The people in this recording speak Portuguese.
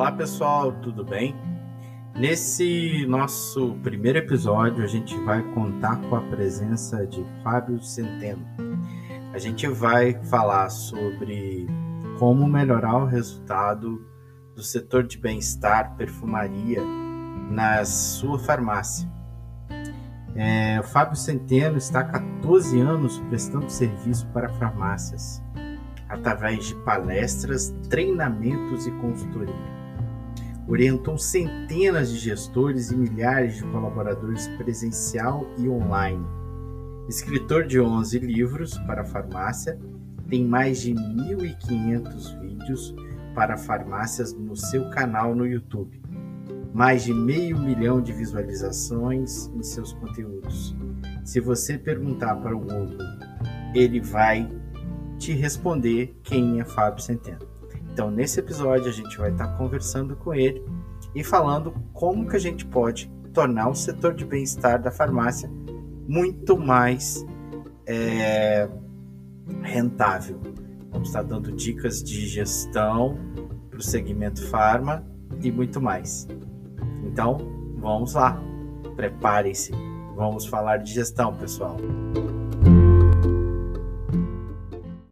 Olá pessoal, tudo bem? Nesse nosso primeiro episódio, a gente vai contar com a presença de Fábio Centeno. A gente vai falar sobre como melhorar o resultado do setor de bem-estar, perfumaria, na sua farmácia. É, o Fábio Centeno está há 14 anos prestando serviço para farmácias, através de palestras, treinamentos e consultoria orientou centenas de gestores e milhares de colaboradores presencial e online. Escritor de 11 livros para farmácia, tem mais de 1.500 vídeos para farmácias no seu canal no YouTube. Mais de meio milhão de visualizações em seus conteúdos. Se você perguntar para o Google, ele vai te responder quem é Fábio Centeno. Então, nesse episódio, a gente vai estar conversando com ele e falando como que a gente pode tornar o setor de bem-estar da farmácia muito mais é, rentável. Vamos estar dando dicas de gestão para o segmento farma e muito mais. Então, vamos lá, preparem-se, vamos falar de gestão, pessoal.